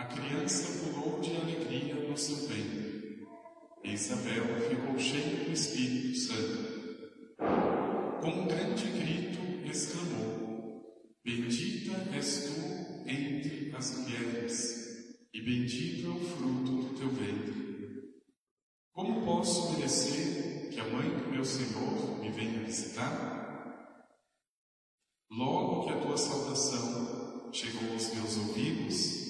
A criança pulou de alegria no seu. E Isabel ficou cheia do Espírito Santo. Com um grande grito, exclamou: Bendita és tu entre as mulheres, e bendito é o fruto do teu ventre. Como posso merecer que a mãe do meu Senhor me venha visitar? Logo que a tua saudação chegou aos meus ouvidos,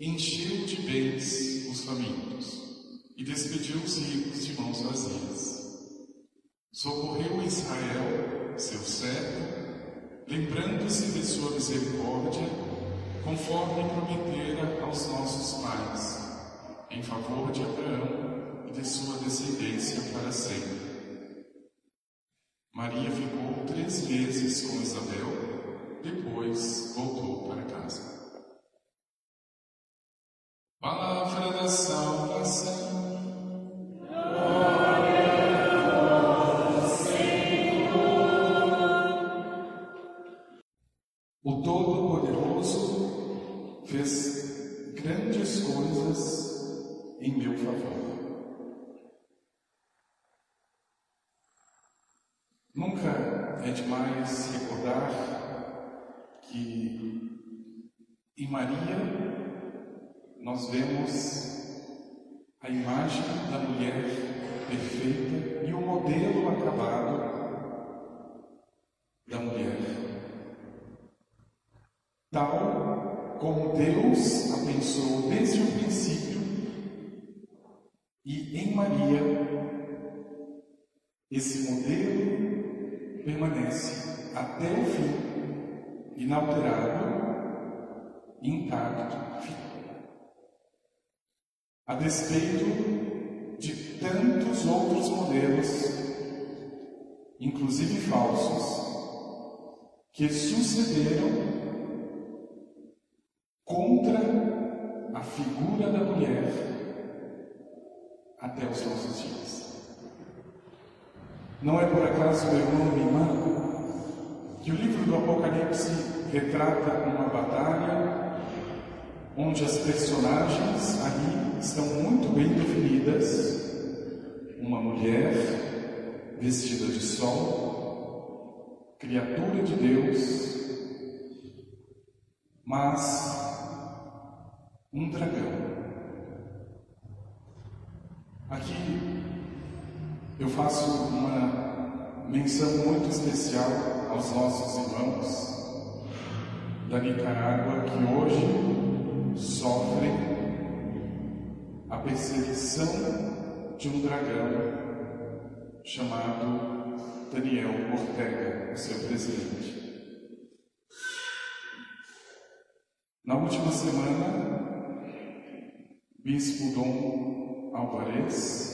encheu de bens os famintos e despediu os ricos de mãos vazias. Socorreu Israel, seu servo, lembrando-se de sua misericórdia, conforme prometera aos nossos pais, em favor de Abraão e de sua descendência para sempre. Maria ficou três meses com Isabel, depois voltou para casa. Palavra inalterado, intacto, a despeito de tantos outros modelos, inclusive falsos, que sucederam contra a figura da mulher até os nossos dias. Não é por acaso, meu irmão minha irmã, que o livro do Apocalipse retrata uma batalha onde as personagens ali estão muito bem definidas. Uma mulher vestida de sol, criatura de Deus, mas um dragão. Aqui eu faço uma menção muito especial aos nossos irmãos da Nicarágua que hoje sofrem a perseguição de um dragão chamado Daniel Ortega, o seu presidente. Na última semana, Bispo Dom Alvarez,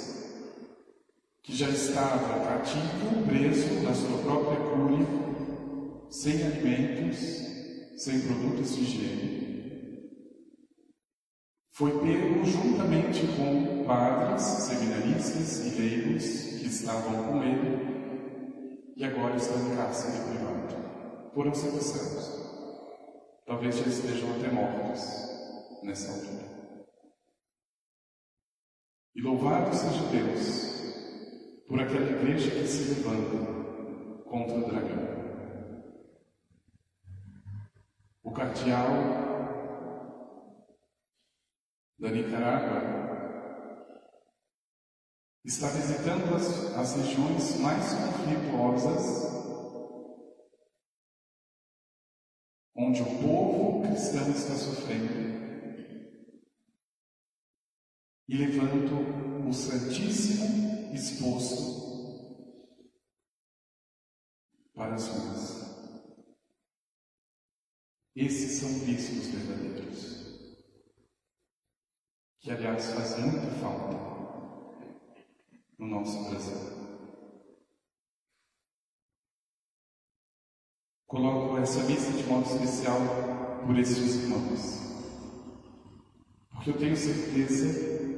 que já estava cativo, preso na sua própria cúria, sem alimentos, sem produtos de higiene, foi pego juntamente com padres, seminaristas e leigos que estavam com ele e agora estão em cárcere privado. Foram sequestrados. Talvez já estejam até mortos nessa altura. E louvado seja Deus por aquela igreja que se levanta contra o dragão. O cardeal da Nicarágua está visitando as, as regiões mais conflituosas onde o povo cristão está sofrendo, e levando o Santíssimo exposto para as ruas. Esses são bispos verdadeiros, que aliás faz muita falta no nosso Brasil. Coloco essa missa de modo especial por estes irmãos, porque eu tenho certeza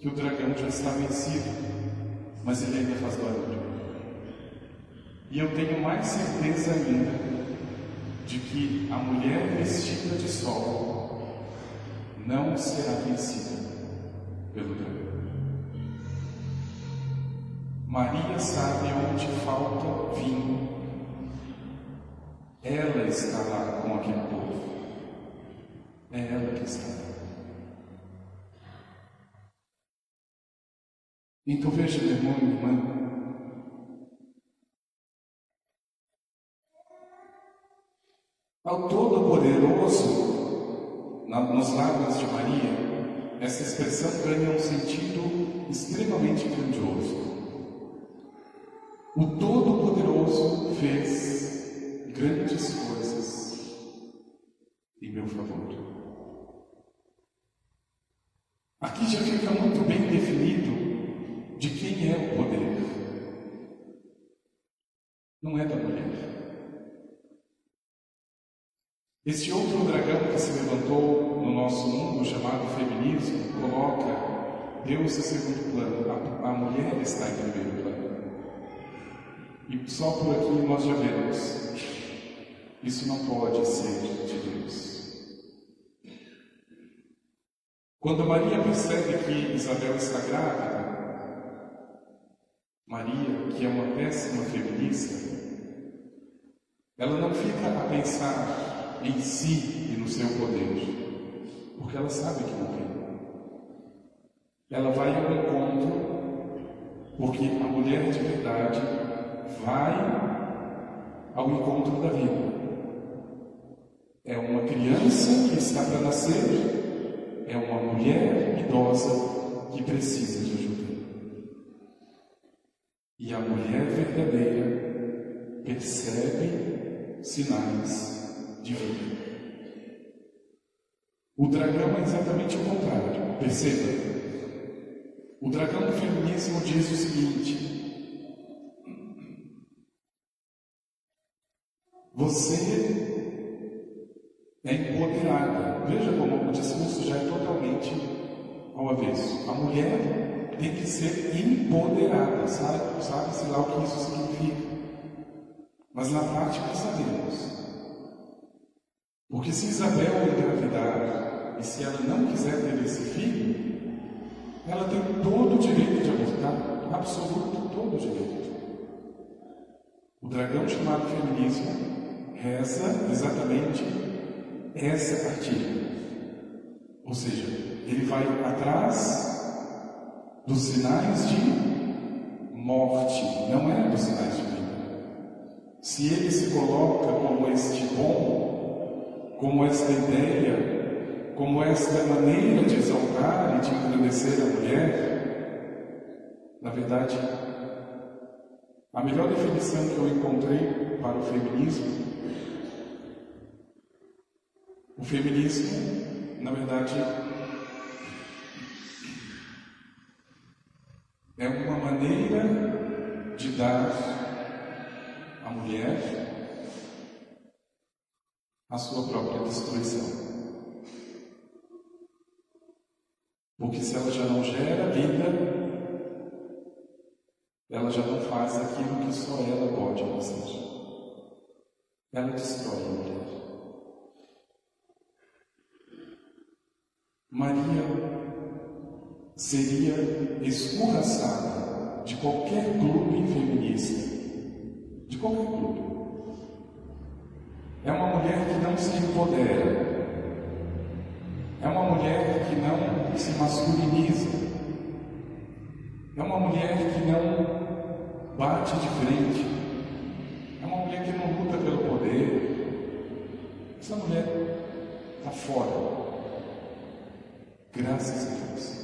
que o dragão já está vencido, mas ele ainda faz barulho. E eu tenho mais certeza ainda de que a mulher vestida de sol não será vencida pelo dragão. Maria sabe onde falta vinho ela está lá com aquele povo. É ela que está lá. Então veja, meu irmão irmã, ao Todo-Poderoso, nos lábios de Maria, essa expressão ganha um sentido extremamente grandioso. O Todo-Poderoso fez grandes coisas em meu favor. Aqui já fica muito bem definido de quem é o poder. Não é da mulher. Esse outro dragão que se levantou no nosso mundo, chamado feminismo, coloca Deus em segundo plano, a, a mulher está em primeiro plano. E só por aqui nós já vemos isso não pode ser de Deus. Quando Maria percebe que Isabel está grávida, Maria, que é uma péssima feminista, ela não fica a pensar em si e no seu poder, porque ela sabe que não tem. Ela vai ao encontro, porque a mulher de verdade vai ao encontro da vida. É uma criança que está para nascer, é uma mulher idosa que precisa de ajuda. E a mulher verdadeira percebe sinais de vida. O dragão é exatamente o contrário. Perceba. O dragão do feminismo diz o seguinte: Você é empoderada. Veja como o discurso já é totalmente ao avesso. A mulher tem que ser empoderada, sabe? Sabe-se lá o que isso significa. Mas na prática sabemos. Porque se Isabel engravidar e se ela não quiser ter esse filho, ela tem todo o direito de abortar, absoluto todo o direito. O dragão chamado feminismo reza exatamente essa cartilha. Ou seja, ele vai atrás dos sinais de morte, não é dos sinais de vida. Se ele se coloca como este bom, como esta ideia, como esta maneira de exaltar e de engrandecer a mulher, na verdade, a melhor definição que eu encontrei para o feminismo, o feminismo, na verdade, é uma maneira de dar à mulher a sua própria destruição. Porque se ela já não gera vida, ela já não faz aquilo que só ela pode fazer. Ela destrói a mulher. Maria seria escorraçada de qualquer clube feminista. De qualquer clube. É uma mulher que não se empodera. É uma mulher que não se masculiniza. É uma mulher que não bate de frente. É uma mulher que não luta pelo poder. Essa mulher está fora. Graças a Deus.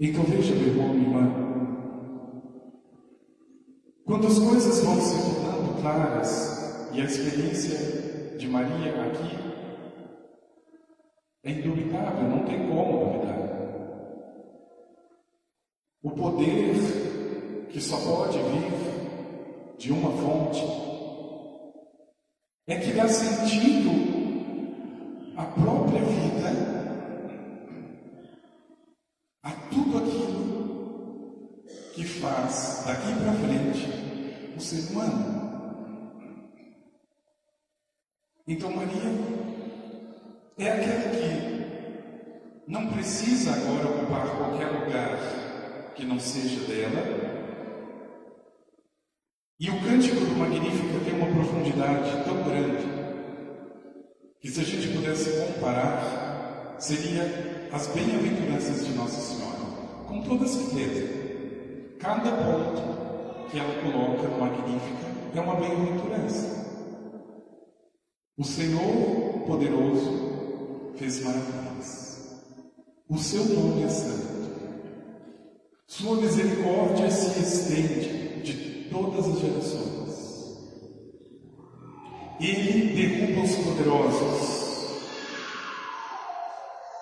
Então veja, meu irmão, minha irmã, quando as coisas vão se claras e a experiência de Maria aqui é indubitável, não tem como duvidar. O poder que só pode vir de uma fonte é que dá sentido à própria vida, a tudo aquilo que faz daqui para frente o ser humano. Então Maria é aquela que não precisa agora ocupar qualquer lugar que não seja dela. E o cântico do Magnífico tem uma profundidade tão grande que se a gente pudesse comparar, seria as bem-aventuranças de Nossa Senhora, com toda certeza. Cada ponto que ela coloca no Magnífica é uma bem-aventurança. O Senhor poderoso fez maravilhas. O seu nome é santo. Sua misericórdia se estende de todas as gerações. Ele derruba os poderosos.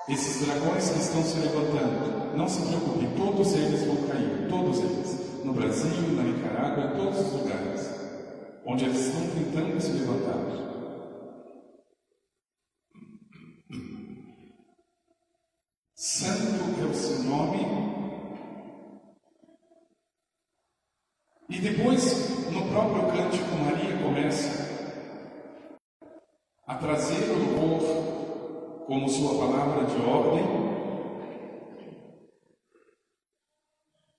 Esses dragões que estão se levantando, não se preocupe, todos eles vão cair, todos eles. No Brasil, na Nicarágua, em todos os lugares onde eles estão tentando se levantar. Santo é o seu nome. E depois, no próprio cântico, Maria começa a trazer o louvor como sua palavra de ordem,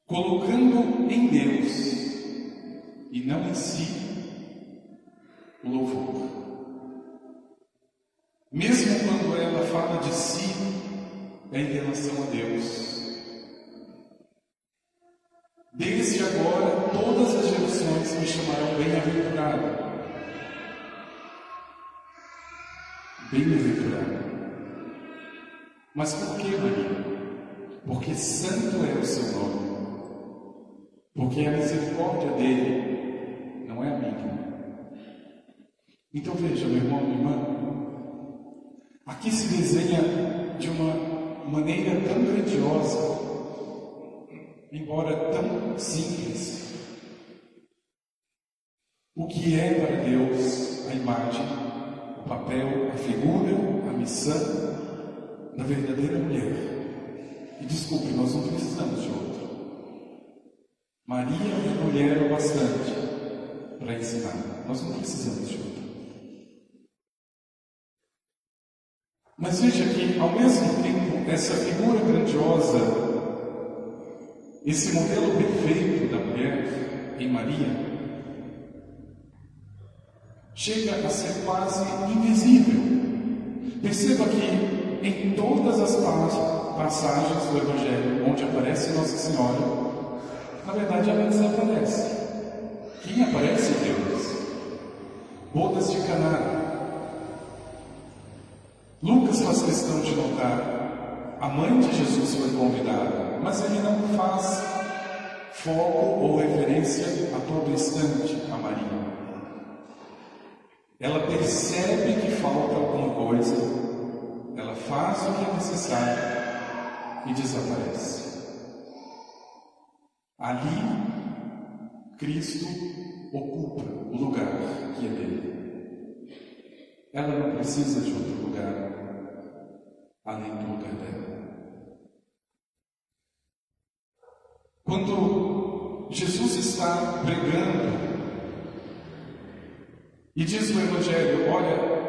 colocando em Deus e não em si o louvor. Mesmo quando ela fala de si, em relação a Deus. Mas por que, Maria? Porque santo é o seu nome. Porque a misericórdia dele não é a minha. Então veja, meu irmão, minha irmã, aqui se desenha de uma maneira tão grandiosa, embora tão simples. O que é para Deus a imagem, o papel, a figura, a missão da verdadeira mulher? E desculpe, nós não precisamos de outra. Maria é mulher o bastante para ensinar. Nós não precisamos de outra. Mas veja que, ao mesmo tempo, essa figura grandiosa, esse modelo perfeito da mulher em Maria, chega a ser quase invisível. Perceba que em todas as passagens do Evangelho onde aparece Nossa Senhora, na verdade ela desaparece. Quem aparece é Deus. bodas de Caná. Lucas faz questão de notar, a mãe de Jesus foi convidada, mas ele não faz foco ou referência a todo instante a Maria. Ela percebe que falta alguma coisa, faz o que é necessário e desaparece. Ali, Cristo ocupa o lugar que é dele. Ela não precisa de outro lugar além do lugar dela. Quando Jesus está pregando e diz no Evangelho: Olha,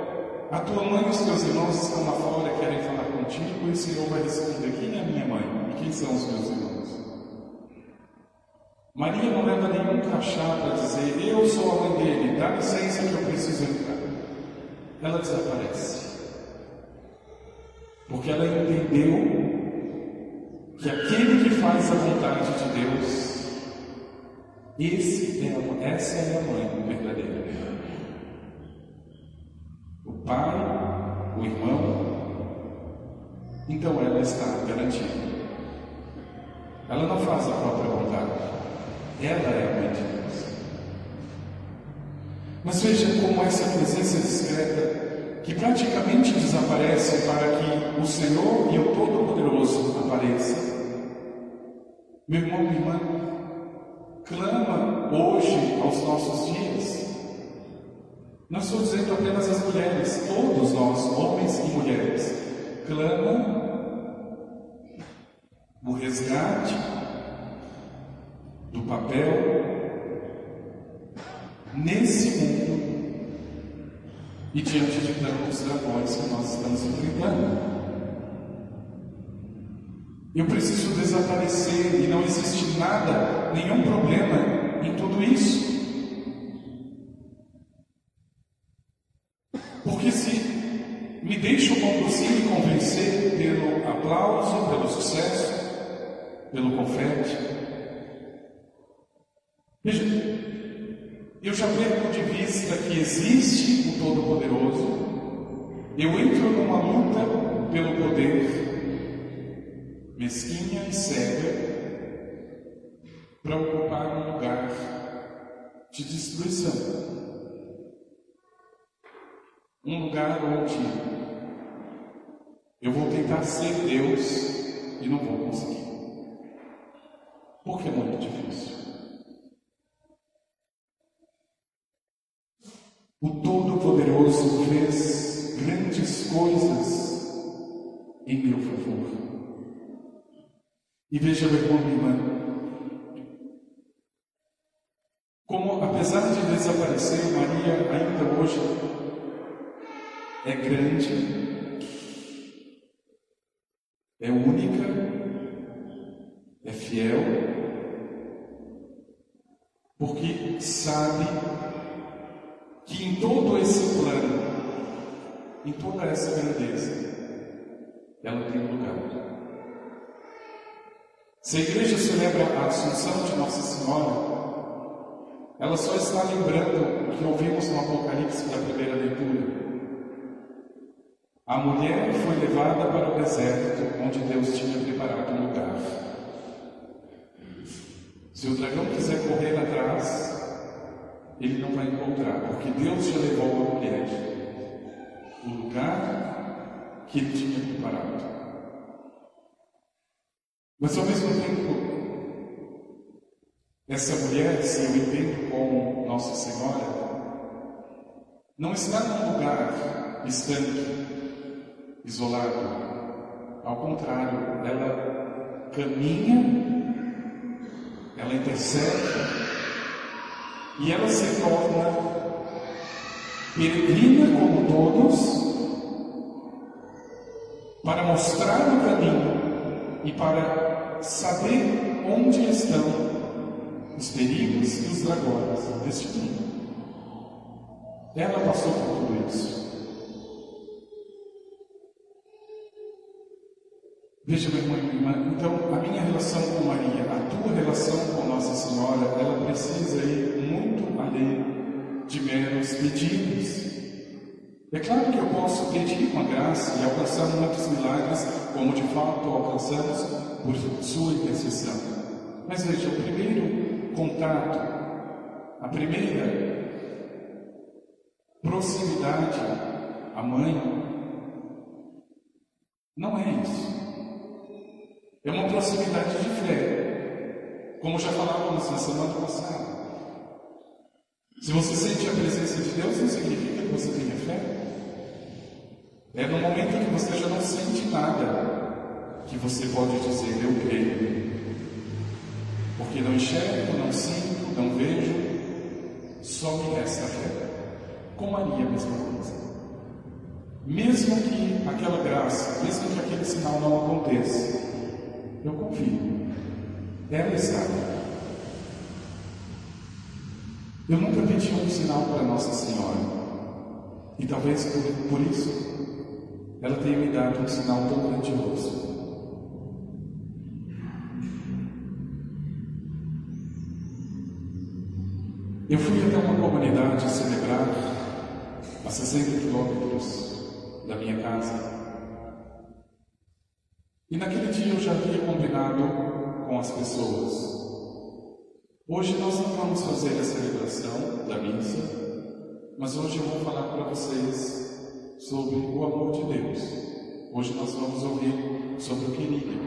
a tua mãe e os teus irmãos estão lá fora, querem falar contigo, e o Senhor vai responder: Quem é minha mãe e quem são os meus irmãos? Maria não leva nenhum crachá para dizer: Eu sou a mãe dele, dá licença que eu preciso entrar. Ela desaparece. Porque ela entendeu que aquele que faz a vontade de Deus, esse é, essa é a mãe verdadeira. Pai, o irmão, então ela está garantida. Ela não faz a própria vontade. Ela é a mãe de Deus. Mas veja como essa presença discreta, que praticamente desaparece para que o Senhor e o Todo-Poderoso apareçam. Meu irmão, minha irmã, clama hoje aos nossos dias. Não estou dizendo apenas as mulheres, todos nós, homens e mulheres, clama o resgate do papel nesse mundo e diante de tantos dragões que nós estamos enfrentando. Eu preciso desaparecer e não existe nada, nenhum problema em tudo isso. Convencer pelo aplauso, pelo sucesso, pelo confete, Veja, eu já perco de vista que existe o Todo-Poderoso, eu entro numa luta pelo poder, mesquinha e cega, para ocupar um lugar de destruição. Um lugar onde eu vou tentar ser Deus e não vou conseguir. Porque é muito difícil. O Todo-Poderoso fez grandes coisas em meu favor. E veja, irmão, minha irmã, como apesar de desaparecer, Maria ainda hoje é grande, é única, é fiel, porque sabe que em todo esse plano, em toda essa grandeza, ela tem um lugar. Se a igreja celebra a Assunção de Nossa Senhora, ela só está lembrando o que ouvimos no Apocalipse da primeira leitura. A mulher foi levada para o deserto, onde Deus tinha preparado um lugar. Se o dragão quiser correr atrás, ele não vai encontrar, porque Deus já levou a mulher o lugar que ele tinha preparado. Mas ao mesmo tempo, essa mulher, se eu entendo com Nossa Senhora, não está num lugar distante, isolado. Ao contrário, ela caminha, ela intercede e ela se torna peregrina como todos, para mostrar o caminho e para saber onde estão os perigos e os dragões deste mundo. Ela passou por tudo isso. Veja, minha irmã, então a minha relação com Maria, a tua relação com Nossa Senhora, ela precisa ir muito além de meros pedidos. É claro que eu posso pedir uma graça e alcançar muitos milagres, como de fato alcançamos por sua intercessão. Mas veja, o primeiro contato, a primeira proximidade à mãe, não é isso. É uma proximidade de fé, como já falávamos na semana passada. Se você sente a presença de Deus, não significa que você tenha fé. É no momento que você já não sente nada que você pode dizer, eu creio. Porque não enxergo, não sinto, não vejo, só me resta a fé. Com Maria, a mesma coisa. Mesmo que aquela graça, mesmo que aquele sinal não aconteça, eu confio. Ela está. Eu nunca pedi um sinal para Nossa Senhora. E talvez por, por isso ela tenha me dado um sinal tão grandioso. Eu fui até uma comunidade celebrar a 60 quilômetros da minha casa. E naquele dia eu já havia combinado com as pessoas Hoje nós não vamos fazer a celebração da missa, mas hoje eu vou falar para vocês sobre o amor de Deus. Hoje nós vamos ouvir sobre o querido.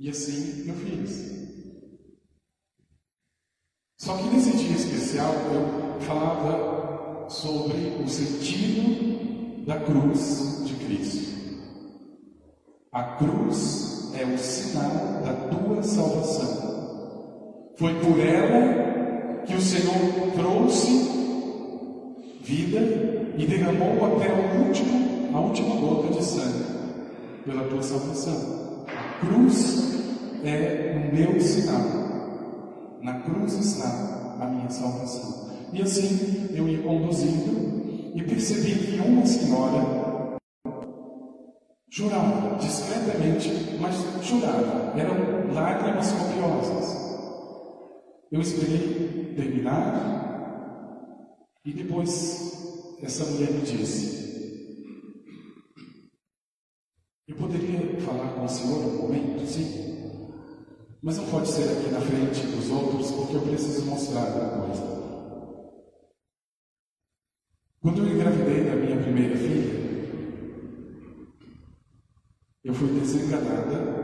E assim eu fiz. Só que nesse dia especial eu falava sobre o sentido da cruz de Cristo. A cruz é o sinal da tua salvação. Foi por ela que o Senhor trouxe vida e derramou até o último, a última gota de sangue pela tua salvação. A cruz é o meu sinal. Na cruz está a minha salvação. E assim eu ia conduzindo e percebi que uma senhora chorava discretamente, mas chorava. Eram lágrimas copiosas. Eu esperei terminar e depois essa mulher me disse: Eu poderia falar com o senhor um momento? Sim. Mas não pode ser aqui na frente dos outros, porque eu preciso mostrar uma coisa. Quando eu engravidei da minha primeira filha, eu fui desenganada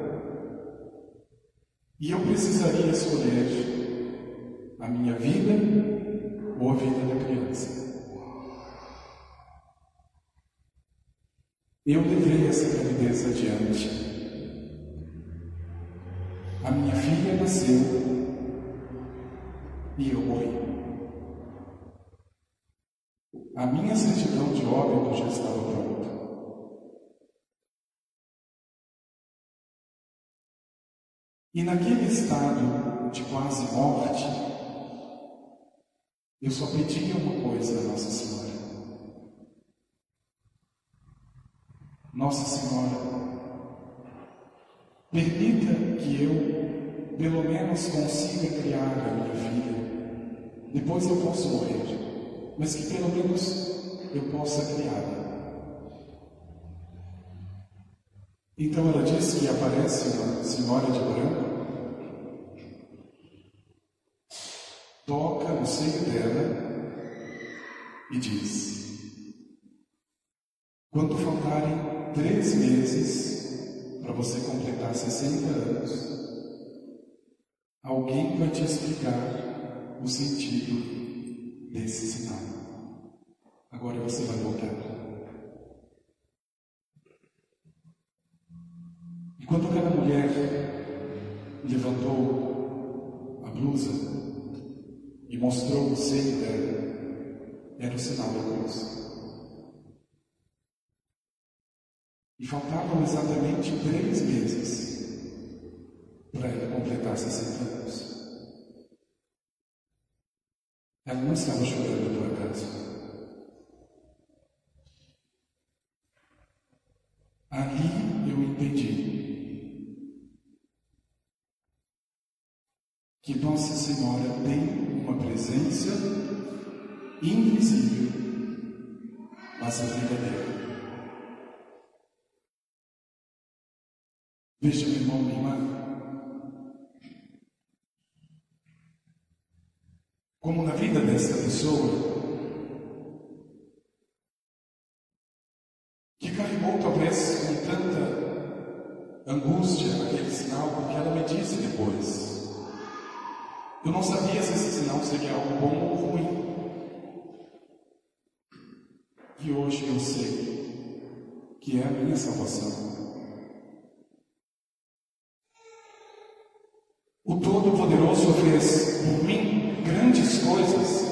e eu precisaria escolher a minha vida ou a vida da criança. Eu levei essa gravidez adiante. A minha filha nasceu e eu morri. A minha certidão de óbito já estava pronta. E naquele estado de quase morte, eu só pedia uma coisa a Nossa Senhora. Nossa Senhora, permita que eu, pelo menos, consiga criar a minha filha. Depois eu posso morrer, mas que pelo menos eu possa criá-la. Então ela diz que aparece uma senhora de branco seio dela e diz: Quando faltarem três meses para você completar 60 anos, alguém vai te explicar o sentido desse sinal. Agora você vai voltar. E quando aquela mulher levantou a blusa, e mostrou o seio dela, era o sinal da cruz. E faltavam exatamente três meses para ela completar 60 anos. Ela não estava chorando por acaso. Ali eu entendi que Nossa Senhora tem uma presença invisível, mas verdadeira. Veja, meu irmão, minha irmã, como na vida dessa pessoa, que carregou talvez com tanta angústia aquele sinal, porque ela me disse depois. Eu não sabia se esse sinal seria algo bom ou ruim. E hoje eu sei que é a minha salvação. O Todo-Poderoso fez por mim grandes coisas.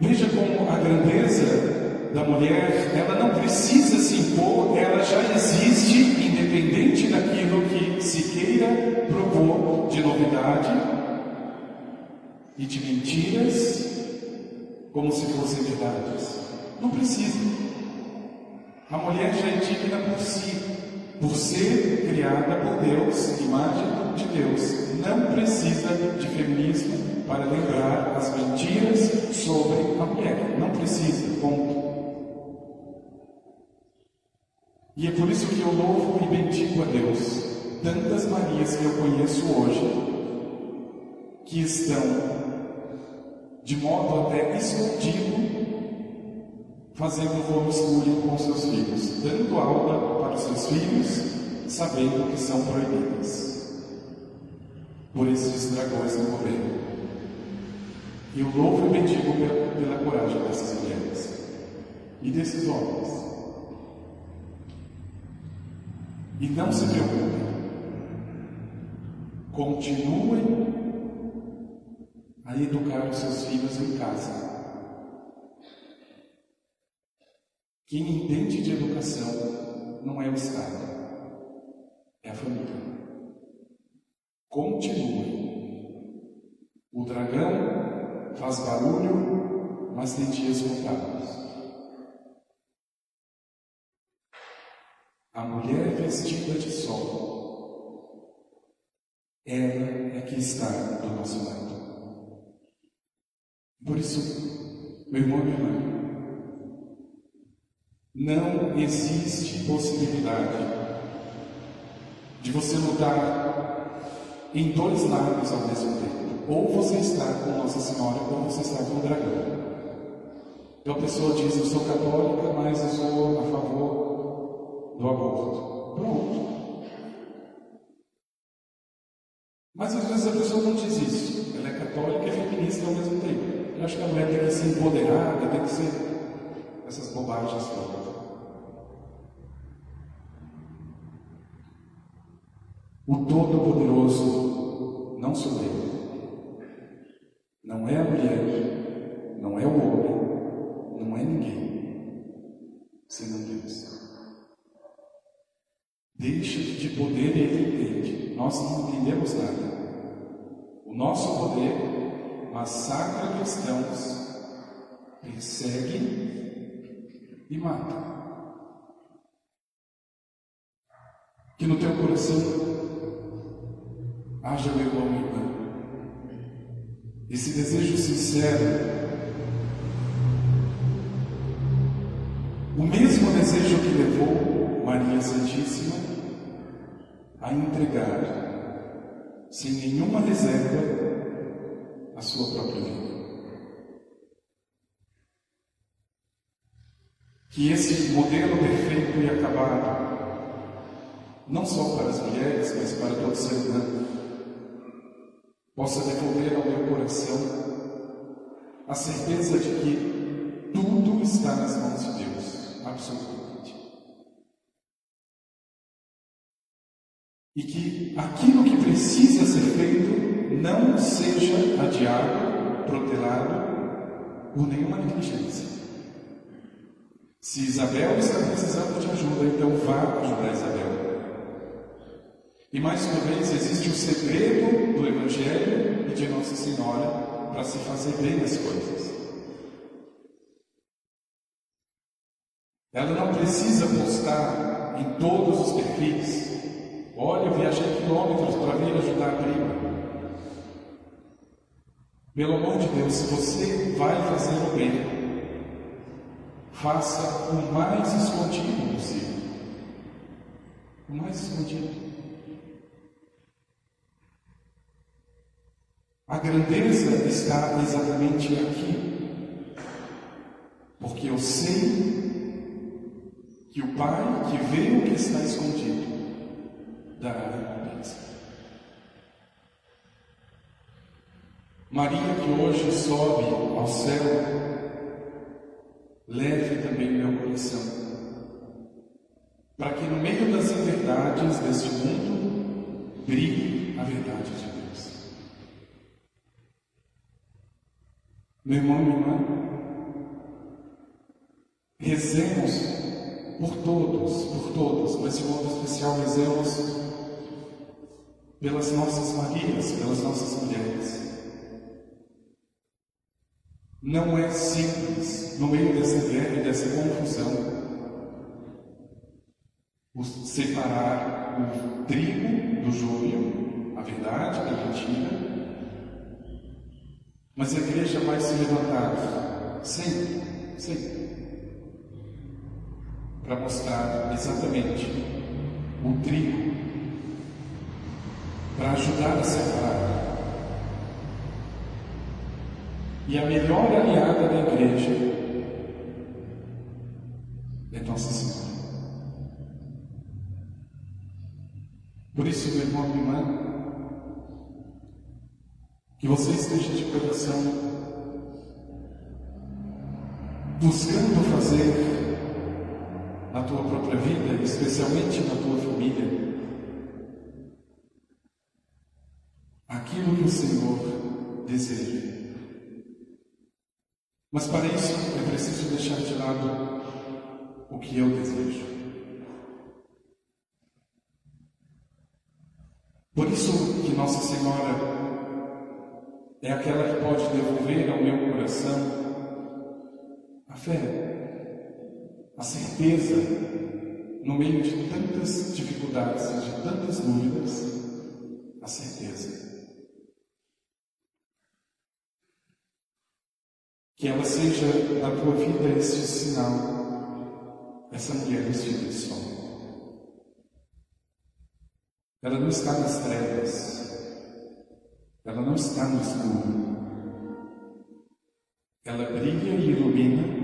Veja como a grandeza da mulher, ela não precisa se impor, ela já existe, independente daquilo que se queira propor de novidade e de mentiras, como se fossem verdades. Não precisa. A mulher já é digna por si por ser criada por Deus, imagem de Deus, não precisa de feminismo para lembrar as mentiras sobre a mulher. Não precisa, ponto. E é por isso que eu louvo e bendigo a Deus. Tantas Marias que eu conheço hoje, que estão de modo até escondido fazendo homeschooling com seus filhos, dando aula para os seus filhos, sabendo que são proibidas por esses dragões do governo. E eu louvo e bendigo pela, pela coragem dessas mulheres e desses homens. E não se preocupem, continuem a educar os seus filhos em casa Quem entende de educação não é o Estado, é a família. Continue. O dragão faz barulho, mas tem dias contados. A mulher vestida de sol, ela é que está do nosso lado. Por isso, meu irmão e minha irmã, não existe possibilidade de você lutar em dois lados ao mesmo tempo. Ou você está com Nossa Senhora, ou você está com o dragão. Então a pessoa diz: Eu sou católica, mas eu sou a favor do aborto. Pronto. Mas às vezes a pessoa não diz isso. Ela é católica e feminista ao mesmo tempo. Eu acho que a mulher tem que ser empoderada, tem que ser essas bobagens todas. O Todo-Poderoso não sou eu, não é a mulher, não é o homem, não é ninguém, senão Deus. Deixa de poder e ele entende. Nós não entendemos nada. O nosso poder massacra cristãos, persegue e mata. Que no teu coração Haja, meu irmão, minha irmã. Esse desejo sincero, o mesmo desejo que levou Maria Santíssima a entregar, sem nenhuma reserva, a sua própria vida. Que esse modelo perfeito e acabado, não só para as mulheres, mas para todo ser humano, possa devolver ao meu coração a certeza de que tudo está nas mãos de Deus, absolutamente. E que aquilo que precisa ser feito não seja adiado, protelado por nenhuma negligência. Se Isabel está precisando de ajuda, então vá ajudar Isabel. E mais uma vez, existe o segredo do Evangelho e de Nossa Senhora para se fazer bem as coisas. Ela não precisa postar em todos os perfis. Olha, eu viajei quilômetros para vir ajudar a prima. Pelo amor de Deus, se você vai fazer o bem, faça o mais escondido possível. O mais escondido. A grandeza está exatamente aqui, porque eu sei que o Pai que vê o que está escondido dará recompensa. Maria, que hoje sobe ao céu, leve também meu coração, para que no meio das inverdades deste mundo brilhe a verdade de Deus. Meu irmão, minha irmã, rezemos por todos, por todas, mas de modo especial rezemos pelas nossas Marias, pelas nossas mulheres. Não é simples, no meio dessa guerra e dessa confusão, separar o trigo do joio, a verdade da mentira, mas a igreja vai se levantar sempre, sempre, para mostrar exatamente o trigo, para ajudar a separar. E a melhor aliada da igreja é Nossa Senhora. Por isso, meu irmão minha irmã, que você esteja de coração buscando fazer na tua própria vida, especialmente na tua família, aquilo que o Senhor deseja. Mas para isso é preciso deixar de lado o que eu desejo. Por isso que Nossa Senhora é aquela que pode devolver ao meu coração a fé, a certeza, no meio de tantas dificuldades e de tantas dúvidas, a certeza. Que ela seja na tua vida esse sinal, essa mulher vestida de sol. Ela não está nas trevas, ela não está no escuro. Ela brilha e ilumina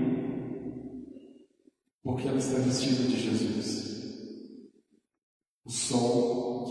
porque ela está vestida de Jesus. O sol